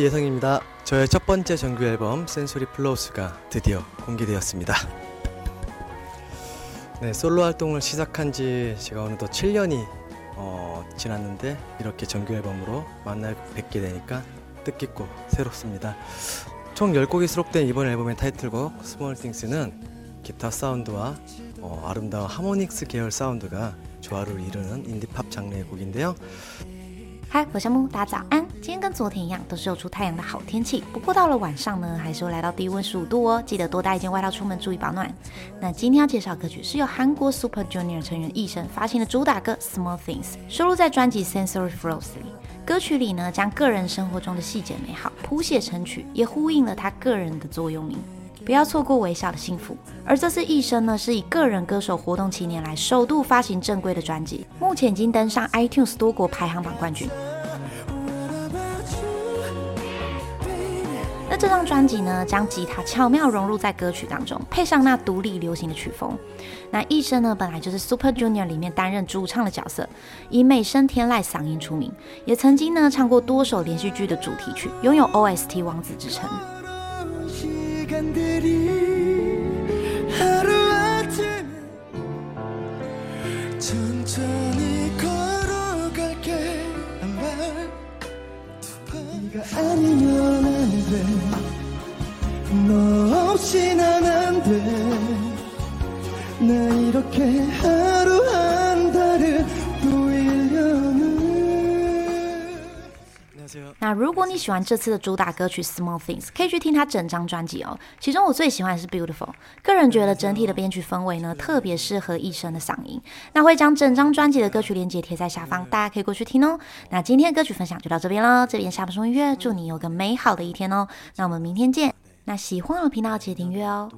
예상입니다. 저의 첫 번째 정규 앨범 센소리 플로우스가 드디어 공개되었습니다. 네, 솔로 활동을 시작한 지 제가 어느덧 7년이 어, 지났는데 이렇게 정규 앨범으로 만나 뵙게 되니까 뜻깊고 새롭습니다. 총 10곡이 수록된 이번 앨범의 타이틀곡 스몰 띵스는 기타 사운드와 어, 아름다운 하모닉스 계열 사운드가 조화를 이루는 인디팝 장르의 곡인데요. 嗨，我是木，大家早安。今天跟昨天一样，都是有出太阳的好天气。不过到了晚上呢，还是会来到低温十五度哦，记得多带一件外套出门，注意保暖。那今天要介绍歌曲是由韩国 Super Junior 成员艺生发行的主打歌《Small Things》，收录在专辑《Sensory Flows》里。歌曲里呢，将个人生活中的细节美好谱写成曲，也呼应了他个人的座右铭。不要错过微笑的幸福。而这次一生呢，是以个人歌手活动七年来首度发行正规的专辑，目前已经登上 iTunes 多国排行榜冠军。那这张专辑呢，将吉他巧妙融入在歌曲当中，配上那独立流行的曲风。那一生呢，本来就是 Super Junior 里面担任主唱的角色，以美声天籁嗓音出名，也曾经呢唱过多首连续剧的主题曲，拥有 OST 王子之称。 시간들이 하루아침에 천천히 걸어갈게. 네가 아니면 안돼너 없이 난 안돼. 나 이렇게 하 那如果你喜欢这次的主打歌曲《Small Things》，可以去听它整张专辑哦。其中我最喜欢的是《Beautiful》，个人觉得整体的编曲氛围呢，特别适合一生的嗓音。那会将整张专辑的歌曲链接贴在下方，大家可以过去听哦。那今天的歌曲分享就到这边了，这边下播送音乐，祝你有个美好的一天哦。那我们明天见。那喜欢我频道记得订阅哦。